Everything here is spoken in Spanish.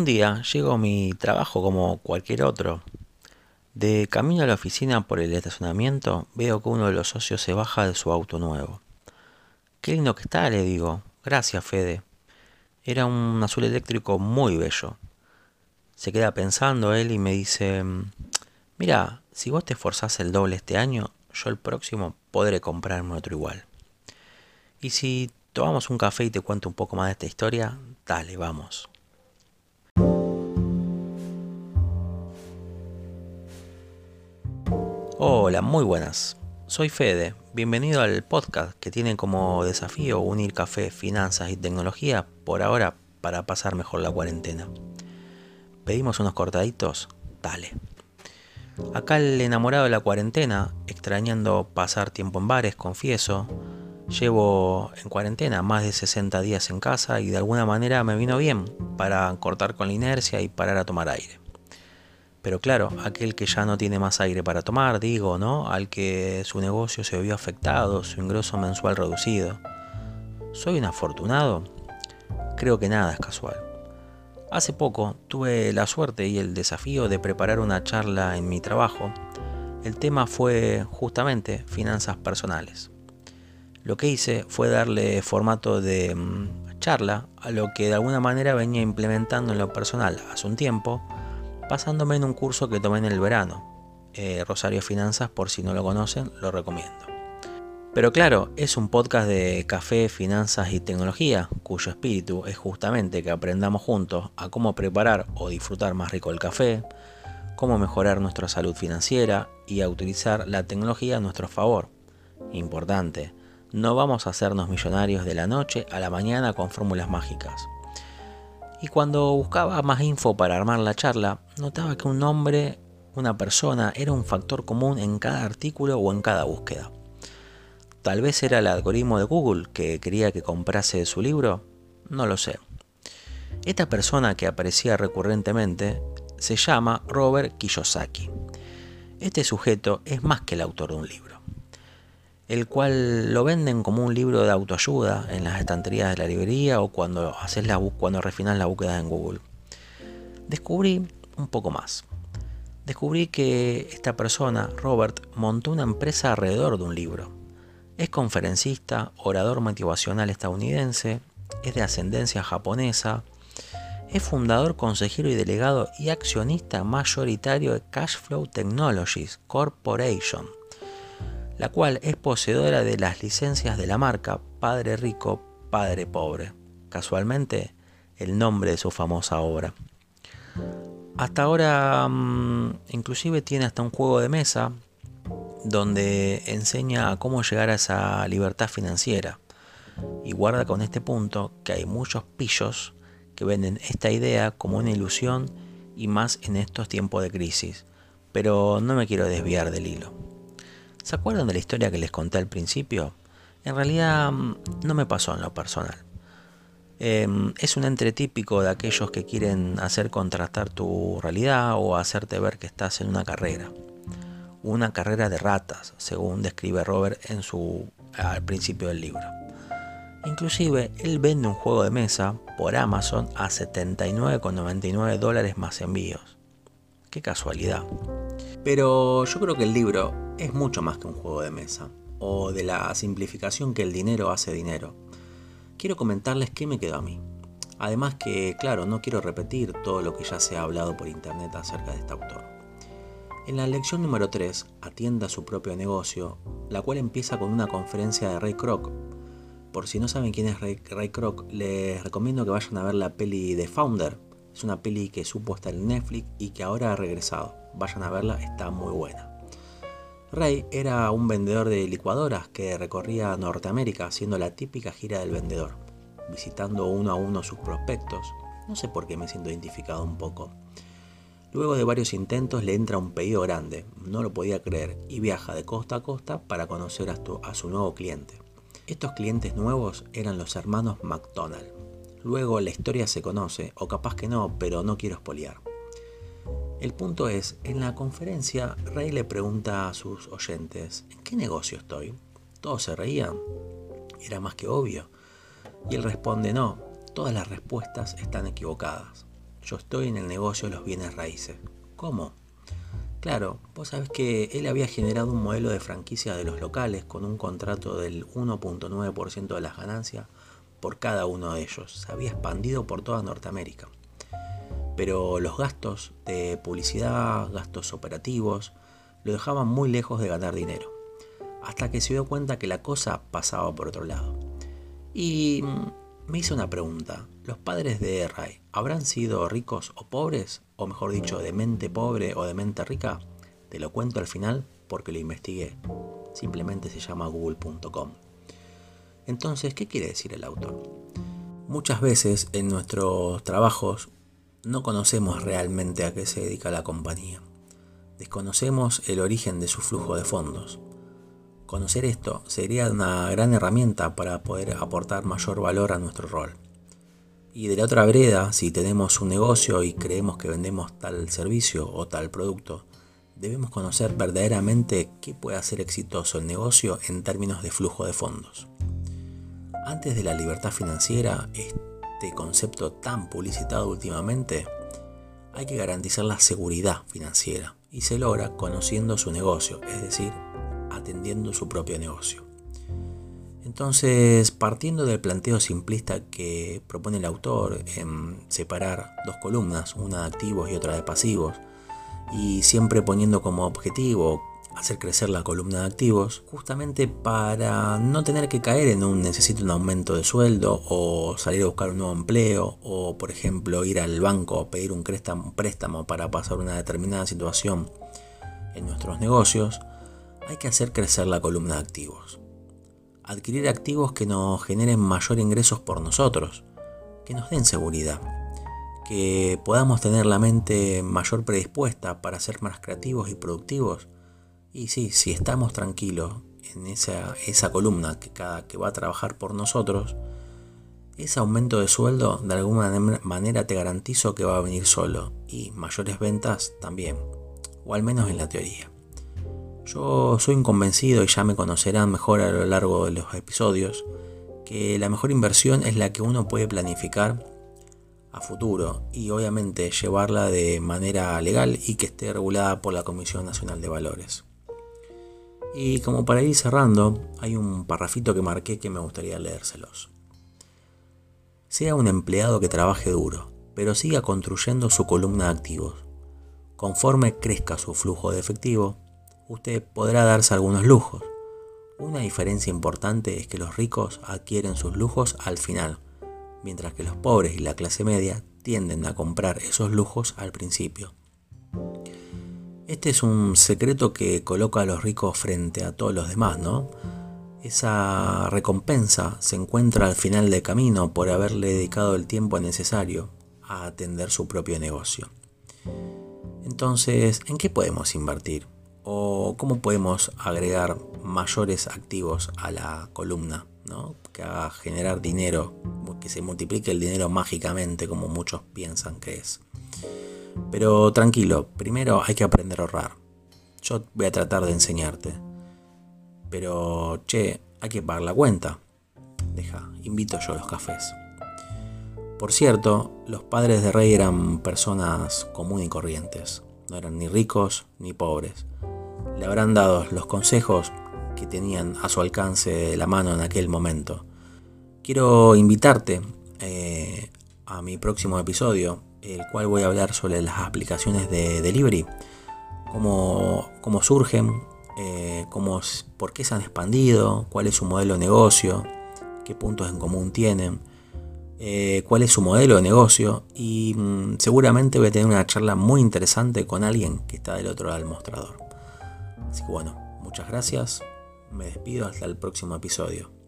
Un día llego a mi trabajo como cualquier otro. De camino a la oficina por el estacionamiento veo que uno de los socios se baja de su auto nuevo. Qué lindo que está, le digo. Gracias, Fede. Era un azul eléctrico muy bello. Se queda pensando él y me dice, mira, si vos te esforzás el doble este año, yo el próximo podré comprarme otro igual. Y si tomamos un café y te cuento un poco más de esta historia, dale, vamos. Hola, muy buenas. Soy Fede. Bienvenido al podcast que tiene como desafío unir café, finanzas y tecnología por ahora para pasar mejor la cuarentena. ¿Pedimos unos cortaditos? Dale. Acá el enamorado de la cuarentena, extrañando pasar tiempo en bares, confieso, llevo en cuarentena más de 60 días en casa y de alguna manera me vino bien para cortar con la inercia y parar a tomar aire. Pero claro, aquel que ya no tiene más aire para tomar, digo, ¿no? Al que su negocio se vio afectado, su ingreso mensual reducido. ¿Soy un afortunado? Creo que nada es casual. Hace poco tuve la suerte y el desafío de preparar una charla en mi trabajo. El tema fue justamente finanzas personales. Lo que hice fue darle formato de mm, charla a lo que de alguna manera venía implementando en lo personal hace un tiempo, pasándome en un curso que tomé en el verano. Eh, Rosario Finanzas, por si no lo conocen, lo recomiendo. Pero claro, es un podcast de café, finanzas y tecnología, cuyo espíritu es justamente que aprendamos juntos a cómo preparar o disfrutar más rico el café, cómo mejorar nuestra salud financiera y a utilizar la tecnología a nuestro favor. Importante, no vamos a hacernos millonarios de la noche a la mañana con fórmulas mágicas. Y cuando buscaba más info para armar la charla, notaba que un nombre, una persona, era un factor común en cada artículo o en cada búsqueda. Tal vez era el algoritmo de Google que quería que comprase su libro, no lo sé. Esta persona que aparecía recurrentemente se llama Robert Kiyosaki. Este sujeto es más que el autor de un libro el cual lo venden como un libro de autoayuda en las estanterías de la librería o cuando, haces la, cuando refinas la búsqueda en Google. Descubrí un poco más. Descubrí que esta persona, Robert, montó una empresa alrededor de un libro. Es conferencista, orador motivacional estadounidense, es de ascendencia japonesa, es fundador, consejero y delegado y accionista mayoritario de Cashflow Technologies Corporation la cual es poseedora de las licencias de la marca Padre Rico, Padre Pobre, casualmente el nombre de su famosa obra. Hasta ahora mm, inclusive tiene hasta un juego de mesa donde enseña a cómo llegar a esa libertad financiera. Y guarda con este punto que hay muchos pillos que venden esta idea como una ilusión y más en estos tiempos de crisis. Pero no me quiero desviar del hilo. ¿Se acuerdan de la historia que les conté al principio? En realidad mm, no me pasó en lo personal. Em, es un entre típico de aquellos que quieren hacer contrastar tu realidad o hacerte ver que estás en una carrera. Una carrera de ratas, según describe Robert en su, al principio del libro. Inclusive, él vende un juego de mesa por Amazon a 79,99 dólares más envíos. Qué casualidad. Pero yo creo que el libro es mucho más que un juego de mesa, o de la simplificación que el dinero hace dinero. Quiero comentarles qué me quedó a mí. Además que, claro, no quiero repetir todo lo que ya se ha hablado por internet acerca de este autor. En la lección número 3, Atienda su propio negocio, la cual empieza con una conferencia de Ray Kroc. Por si no saben quién es Ray, Ray Kroc, les recomiendo que vayan a ver la peli de Founder. Es una peli que supo estar en Netflix y que ahora ha regresado vayan a verla, está muy buena. Ray era un vendedor de licuadoras que recorría Norteamérica haciendo la típica gira del vendedor, visitando uno a uno sus prospectos. No sé por qué me siento identificado un poco. Luego de varios intentos le entra un pedido grande, no lo podía creer, y viaja de costa a costa para conocer a, a su nuevo cliente. Estos clientes nuevos eran los hermanos McDonald. Luego la historia se conoce, o capaz que no, pero no quiero espoliar. El punto es, en la conferencia, Rey le pregunta a sus oyentes, ¿en qué negocio estoy? Todos se reían. Era más que obvio. Y él responde, no, todas las respuestas están equivocadas. yo estoy en el negocio de los bienes raíces. ¿Cómo? Claro, vos sabés que él había generado un modelo de franquicia de los locales con un contrato del 1.9% de las ganancias por cada uno de ellos. Se había expandido por toda Norteamérica. Pero los gastos de publicidad, gastos operativos, lo dejaban muy lejos de ganar dinero. Hasta que se dio cuenta que la cosa pasaba por otro lado. Y me hice una pregunta. ¿Los padres de Ray habrán sido ricos o pobres? O mejor dicho, de mente pobre o de mente rica? Te lo cuento al final porque lo investigué. Simplemente se llama google.com. Entonces, ¿qué quiere decir el autor? Muchas veces en nuestros trabajos no conocemos realmente a qué se dedica la compañía. Desconocemos el origen de su flujo de fondos. Conocer esto sería una gran herramienta para poder aportar mayor valor a nuestro rol. Y de la otra vereda, si tenemos un negocio y creemos que vendemos tal servicio o tal producto, debemos conocer verdaderamente qué puede hacer exitoso el negocio en términos de flujo de fondos. Antes de la libertad financiera, este concepto tan publicitado últimamente, hay que garantizar la seguridad financiera y se logra conociendo su negocio, es decir, atendiendo su propio negocio. Entonces, partiendo del planteo simplista que propone el autor en separar dos columnas, una de activos y otra de pasivos, y siempre poniendo como objetivo hacer crecer la columna de activos, justamente para no tener que caer en un necesito un aumento de sueldo o salir a buscar un nuevo empleo o por ejemplo ir al banco a pedir un préstamo para pasar una determinada situación en nuestros negocios, hay que hacer crecer la columna de activos. Adquirir activos que nos generen mayor ingresos por nosotros, que nos den seguridad, que podamos tener la mente mayor predispuesta para ser más creativos y productivos y sí, si estamos tranquilos en esa, esa columna que, cada, que va a trabajar por nosotros, ese aumento de sueldo de alguna manera te garantizo que va a venir solo y mayores ventas también, o al menos en la teoría. Yo soy un convencido y ya me conocerán mejor a lo largo de los episodios que la mejor inversión es la que uno puede planificar a futuro y obviamente llevarla de manera legal y que esté regulada por la Comisión Nacional de Valores. Y como para ir cerrando, hay un parrafito que marqué que me gustaría leérselos. Sea un empleado que trabaje duro, pero siga construyendo su columna de activos. Conforme crezca su flujo de efectivo, usted podrá darse algunos lujos. Una diferencia importante es que los ricos adquieren sus lujos al final, mientras que los pobres y la clase media tienden a comprar esos lujos al principio. Este es un secreto que coloca a los ricos frente a todos los demás, ¿no? Esa recompensa se encuentra al final del camino por haberle dedicado el tiempo necesario a atender su propio negocio. Entonces, ¿en qué podemos invertir? ¿O cómo podemos agregar mayores activos a la columna? ¿no? Que haga generar dinero, que se multiplique el dinero mágicamente como muchos piensan que es. Pero tranquilo, primero hay que aprender a ahorrar. Yo voy a tratar de enseñarte. Pero, che, hay que pagar la cuenta. Deja, invito yo a los cafés. Por cierto, los padres de Rey eran personas comunes y corrientes. No eran ni ricos ni pobres. Le habrán dado los consejos que tenían a su alcance la mano en aquel momento. Quiero invitarte eh, a mi próximo episodio el cual voy a hablar sobre las aplicaciones de delivery, cómo, cómo surgen, eh, cómo, por qué se han expandido, cuál es su modelo de negocio, qué puntos en común tienen, eh, cuál es su modelo de negocio y mm, seguramente voy a tener una charla muy interesante con alguien que está del otro lado del mostrador. Así que bueno, muchas gracias, me despido hasta el próximo episodio.